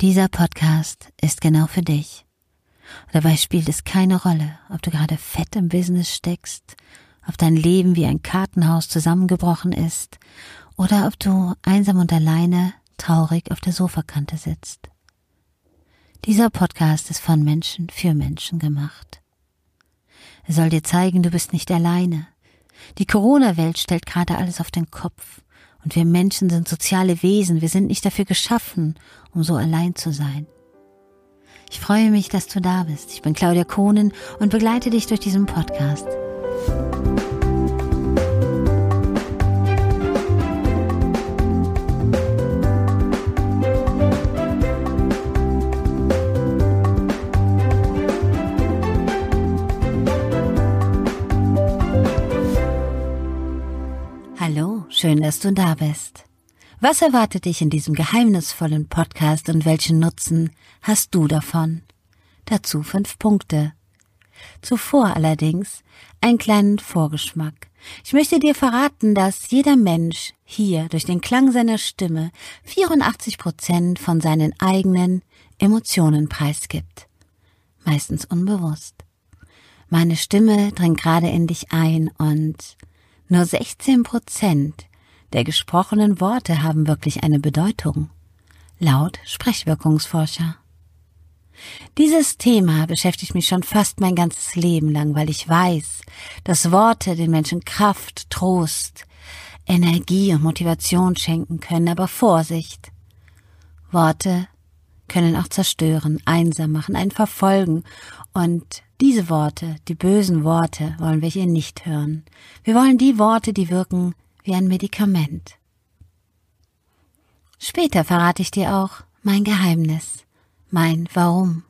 Dieser Podcast ist genau für dich. Dabei spielt es keine Rolle, ob du gerade fett im Business steckst, ob dein Leben wie ein Kartenhaus zusammengebrochen ist oder ob du einsam und alleine traurig auf der Sofakante sitzt. Dieser Podcast ist von Menschen für Menschen gemacht. Er soll dir zeigen, du bist nicht alleine. Die Corona-Welt stellt gerade alles auf den Kopf. Und wir Menschen sind soziale Wesen, wir sind nicht dafür geschaffen, um so allein zu sein. Ich freue mich, dass du da bist. Ich bin Claudia Kohnen und begleite dich durch diesen Podcast. Schön, dass du da bist. Was erwartet dich in diesem geheimnisvollen Podcast und welchen Nutzen hast du davon? Dazu fünf Punkte. Zuvor allerdings einen kleinen Vorgeschmack. Ich möchte dir verraten, dass jeder Mensch hier durch den Klang seiner Stimme 84 Prozent von seinen eigenen Emotionen preisgibt. Meistens unbewusst. Meine Stimme dringt gerade in dich ein und nur 16 Prozent der gesprochenen Worte haben wirklich eine Bedeutung. Laut Sprechwirkungsforscher. Dieses Thema beschäftigt mich schon fast mein ganzes Leben lang, weil ich weiß, dass Worte den Menschen Kraft, Trost, Energie und Motivation schenken können, aber Vorsicht. Worte können auch zerstören, einsam machen, einen verfolgen und diese Worte, die bösen Worte, wollen wir hier nicht hören. Wir wollen die Worte, die wirken wie ein Medikament. Später verrate ich dir auch mein Geheimnis, mein Warum.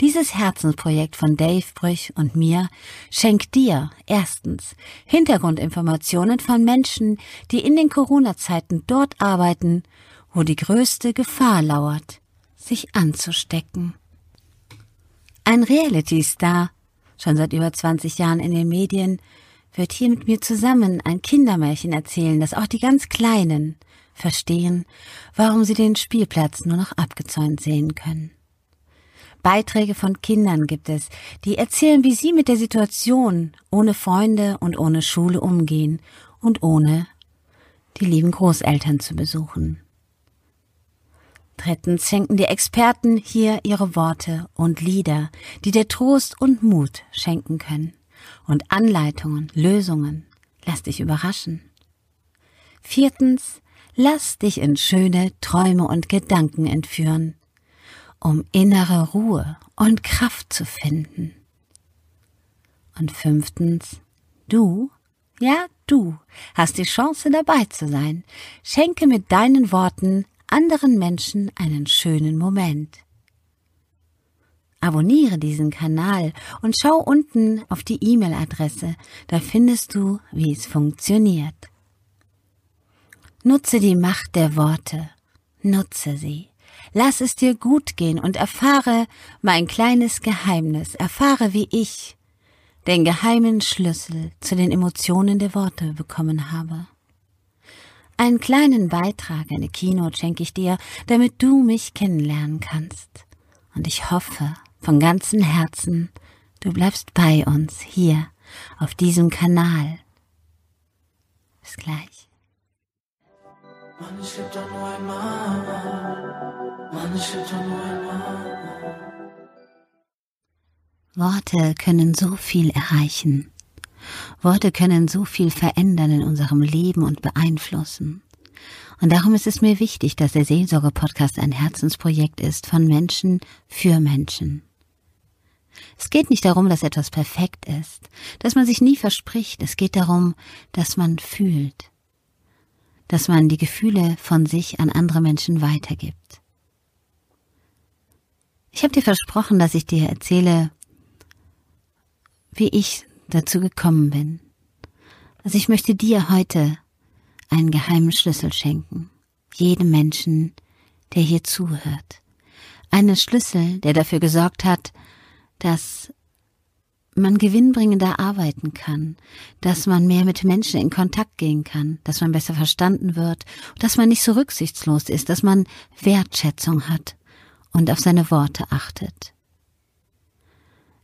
Dieses Herzensprojekt von Dave Brüch und mir schenkt dir erstens Hintergrundinformationen von Menschen, die in den Corona-Zeiten dort arbeiten, wo die größte Gefahr lauert, sich anzustecken. Ein Reality-Star, schon seit über 20 Jahren in den Medien, wird hier mit mir zusammen ein Kindermärchen erzählen, das auch die ganz Kleinen verstehen, warum sie den Spielplatz nur noch abgezäunt sehen können. Beiträge von Kindern gibt es, die erzählen, wie sie mit der Situation ohne Freunde und ohne Schule umgehen und ohne die lieben Großeltern zu besuchen. Drittens schenken die Experten hier ihre Worte und Lieder, die dir Trost und Mut schenken können. Und Anleitungen, Lösungen. Lass dich überraschen. Viertens, lass dich in schöne Träume und Gedanken entführen, um innere Ruhe und Kraft zu finden. Und fünftens, du, ja du, hast die Chance dabei zu sein. Schenke mit deinen Worten anderen Menschen einen schönen Moment. Abonniere diesen Kanal und schau unten auf die E-Mail-Adresse, da findest du, wie es funktioniert. Nutze die Macht der Worte, nutze sie. Lass es dir gut gehen und erfahre mein kleines Geheimnis, erfahre, wie ich den geheimen Schlüssel zu den Emotionen der Worte bekommen habe. Einen kleinen Beitrag, eine Keynote schenke ich dir, damit du mich kennenlernen kannst. Und ich hoffe von ganzem Herzen, du bleibst bei uns hier auf diesem Kanal. Bis gleich. Worte können so viel erreichen. Worte können so viel verändern in unserem Leben und beeinflussen. Und darum ist es mir wichtig, dass der Seelsorge-Podcast ein Herzensprojekt ist von Menschen für Menschen. Es geht nicht darum, dass etwas perfekt ist, dass man sich nie verspricht. Es geht darum, dass man fühlt, dass man die Gefühle von sich an andere Menschen weitergibt. Ich habe dir versprochen, dass ich dir erzähle, wie ich dazu gekommen bin. Also ich möchte dir heute einen geheimen Schlüssel schenken. Jedem Menschen, der hier zuhört. Einen Schlüssel, der dafür gesorgt hat, dass man gewinnbringender arbeiten kann, dass man mehr mit Menschen in Kontakt gehen kann, dass man besser verstanden wird, dass man nicht so rücksichtslos ist, dass man Wertschätzung hat und auf seine Worte achtet.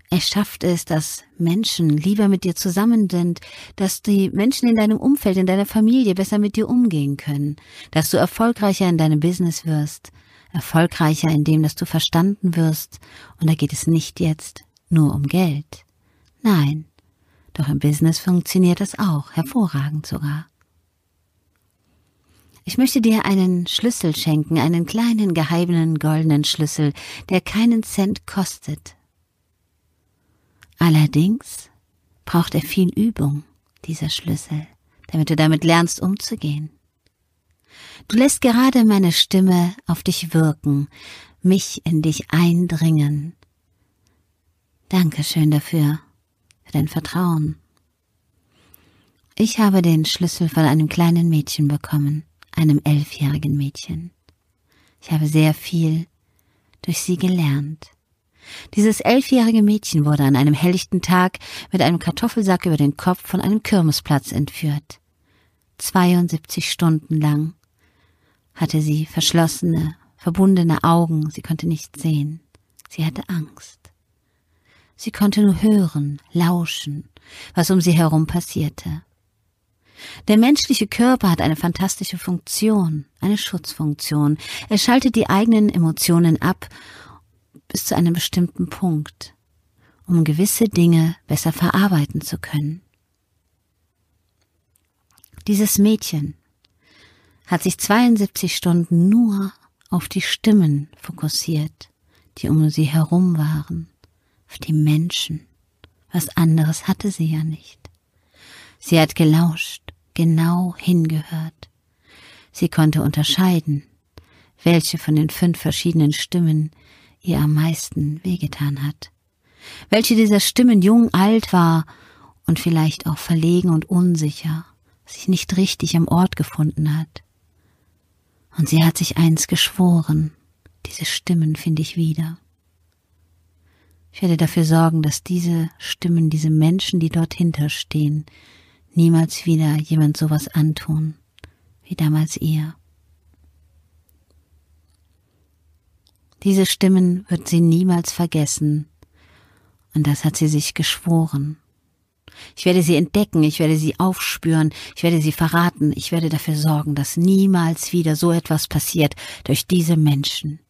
Er schafft es, dass Menschen lieber mit dir zusammen sind, dass die Menschen in deinem Umfeld, in deiner Familie besser mit dir umgehen können, dass du erfolgreicher in deinem Business wirst, erfolgreicher in dem, dass du verstanden wirst, und da geht es nicht jetzt nur um Geld. Nein, doch im Business funktioniert es auch, hervorragend sogar. Ich möchte dir einen Schlüssel schenken, einen kleinen geheimen goldenen Schlüssel, der keinen Cent kostet. Allerdings braucht er viel Übung, dieser Schlüssel, damit du damit lernst umzugehen. Du lässt gerade meine Stimme auf dich wirken, mich in dich eindringen. Dankeschön dafür für dein Vertrauen. Ich habe den Schlüssel von einem kleinen Mädchen bekommen, einem elfjährigen Mädchen. Ich habe sehr viel durch sie gelernt. Dieses elfjährige Mädchen wurde an einem helllichten Tag mit einem Kartoffelsack über den Kopf von einem Kirmesplatz entführt. 72 Stunden lang hatte sie verschlossene, verbundene Augen, sie konnte nicht sehen, sie hatte Angst. Sie konnte nur hören, lauschen, was um sie herum passierte. Der menschliche Körper hat eine fantastische Funktion, eine Schutzfunktion. Er schaltet die eigenen Emotionen ab bis zu einem bestimmten Punkt, um gewisse Dinge besser verarbeiten zu können. Dieses Mädchen hat sich 72 Stunden nur auf die Stimmen fokussiert, die um sie herum waren auf die Menschen. Was anderes hatte sie ja nicht. Sie hat gelauscht, genau hingehört. Sie konnte unterscheiden, welche von den fünf verschiedenen Stimmen ihr am meisten wehgetan hat. Welche dieser Stimmen jung, alt war und vielleicht auch verlegen und unsicher, sich nicht richtig am Ort gefunden hat. Und sie hat sich eins geschworen, diese Stimmen finde ich wieder. Ich werde dafür sorgen, dass diese Stimmen, diese Menschen, die dort hinterstehen, niemals wieder jemand sowas antun, wie damals ihr. Diese Stimmen wird sie niemals vergessen, und das hat sie sich geschworen. Ich werde sie entdecken, ich werde sie aufspüren, ich werde sie verraten, ich werde dafür sorgen, dass niemals wieder so etwas passiert durch diese Menschen.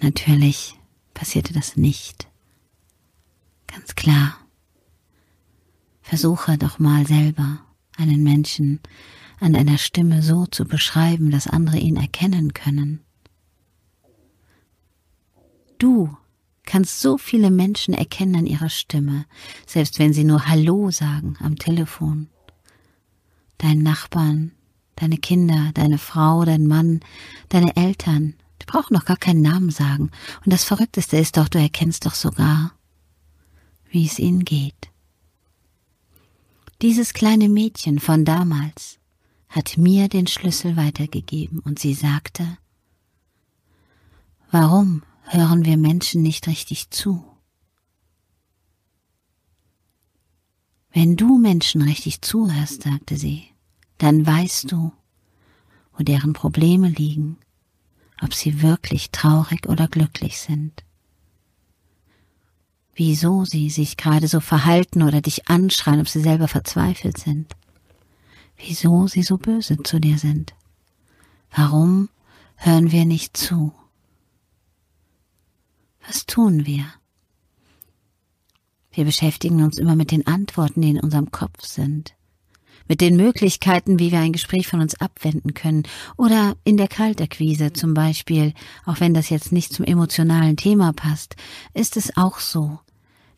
Natürlich passierte das nicht. Ganz klar. Versuche doch mal selber einen Menschen an einer Stimme so zu beschreiben, dass andere ihn erkennen können. Du kannst so viele Menschen erkennen an ihrer Stimme, selbst wenn sie nur Hallo sagen am Telefon. Deinen Nachbarn, deine Kinder, deine Frau, dein Mann, deine Eltern, die brauchen doch gar keinen Namen sagen. Und das Verrückteste ist doch, du erkennst doch sogar, wie es ihnen geht. Dieses kleine Mädchen von damals hat mir den Schlüssel weitergegeben und sie sagte, warum hören wir Menschen nicht richtig zu? Wenn du Menschen richtig zuhörst, sagte sie, dann weißt du, wo deren Probleme liegen, ob sie wirklich traurig oder glücklich sind. Wieso sie sich gerade so verhalten oder dich anschreien, ob sie selber verzweifelt sind. Wieso sie so böse zu dir sind. Warum hören wir nicht zu? Tun wir? Wir beschäftigen uns immer mit den Antworten, die in unserem Kopf sind mit den Möglichkeiten, wie wir ein Gespräch von uns abwenden können oder in der Kaltakquise zum Beispiel, auch wenn das jetzt nicht zum emotionalen Thema passt, ist es auch so,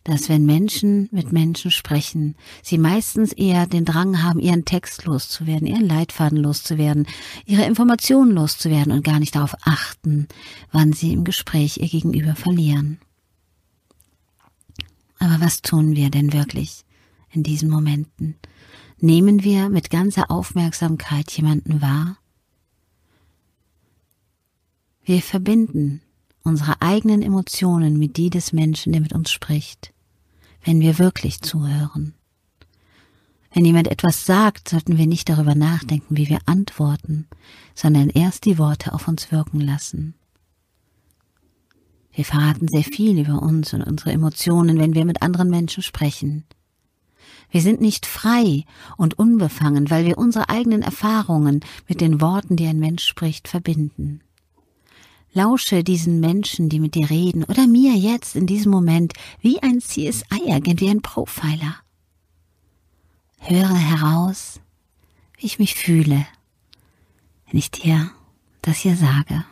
dass wenn Menschen mit Menschen sprechen, sie meistens eher den Drang haben, ihren Text loszuwerden, ihren Leitfaden loszuwerden, ihre Informationen loszuwerden und gar nicht darauf achten, wann sie im Gespräch ihr Gegenüber verlieren. Aber was tun wir denn wirklich in diesen Momenten? Nehmen wir mit ganzer Aufmerksamkeit jemanden wahr? Wir verbinden unsere eigenen Emotionen mit die des Menschen, der mit uns spricht. wenn wir wirklich zuhören. Wenn jemand etwas sagt, sollten wir nicht darüber nachdenken, wie wir antworten, sondern erst die Worte auf uns wirken lassen. Wir verraten sehr viel über uns und unsere Emotionen, wenn wir mit anderen Menschen sprechen. Wir sind nicht frei und unbefangen, weil wir unsere eigenen Erfahrungen mit den Worten, die ein Mensch spricht, verbinden. Lausche diesen Menschen, die mit dir reden, oder mir jetzt in diesem Moment wie ein CSI-Agent, wie ein Profiler. Höre heraus, wie ich mich fühle, wenn ich dir das hier sage.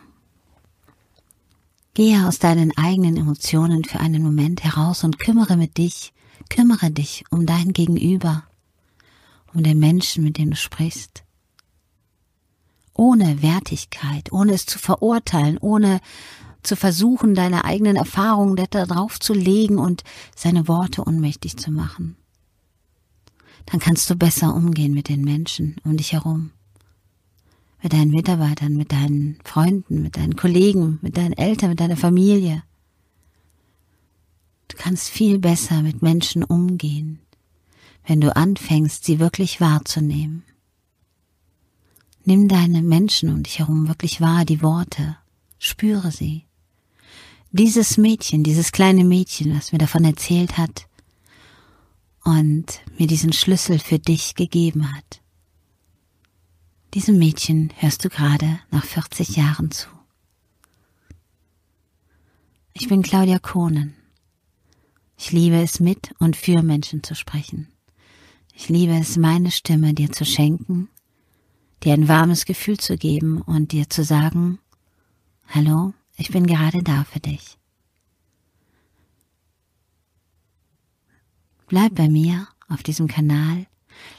Gehe aus deinen eigenen Emotionen für einen Moment heraus und kümmere mit dich, kümmere dich um dein Gegenüber, um den Menschen, mit dem du sprichst ohne Wertigkeit, ohne es zu verurteilen, ohne zu versuchen, deine eigenen Erfahrungen da drauf zu legen und seine Worte unmächtig zu machen. Dann kannst du besser umgehen mit den Menschen um dich herum. Mit deinen Mitarbeitern, mit deinen Freunden, mit deinen Kollegen, mit deinen Eltern, mit deiner Familie. Du kannst viel besser mit Menschen umgehen, wenn du anfängst, sie wirklich wahrzunehmen. Nimm deine Menschen um dich herum wirklich wahr, die Worte, spüre sie. Dieses Mädchen, dieses kleine Mädchen, was mir davon erzählt hat und mir diesen Schlüssel für dich gegeben hat. Diesem Mädchen hörst du gerade nach 40 Jahren zu. Ich bin Claudia Kohnen. Ich liebe es mit und für Menschen zu sprechen. Ich liebe es, meine Stimme dir zu schenken dir ein warmes Gefühl zu geben und dir zu sagen, hallo, ich bin gerade da für dich. Bleib bei mir auf diesem Kanal,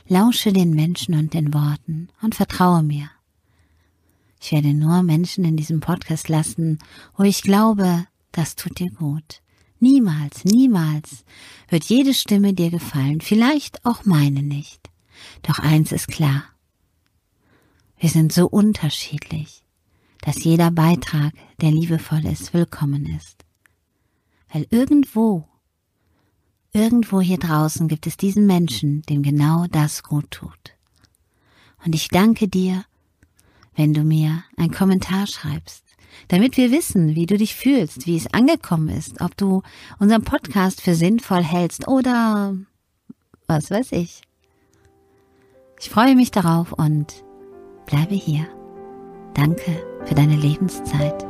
lausche den Menschen und den Worten und vertraue mir. Ich werde nur Menschen in diesem Podcast lassen, wo ich glaube, das tut dir gut. Niemals, niemals wird jede Stimme dir gefallen, vielleicht auch meine nicht. Doch eins ist klar, wir sind so unterschiedlich, dass jeder Beitrag, der liebevoll ist, willkommen ist. Weil irgendwo, irgendwo hier draußen gibt es diesen Menschen, dem genau das gut tut. Und ich danke dir, wenn du mir einen Kommentar schreibst, damit wir wissen, wie du dich fühlst, wie es angekommen ist, ob du unseren Podcast für sinnvoll hältst oder was weiß ich. Ich freue mich darauf und bleibe hier. Danke für deine Lebenszeit.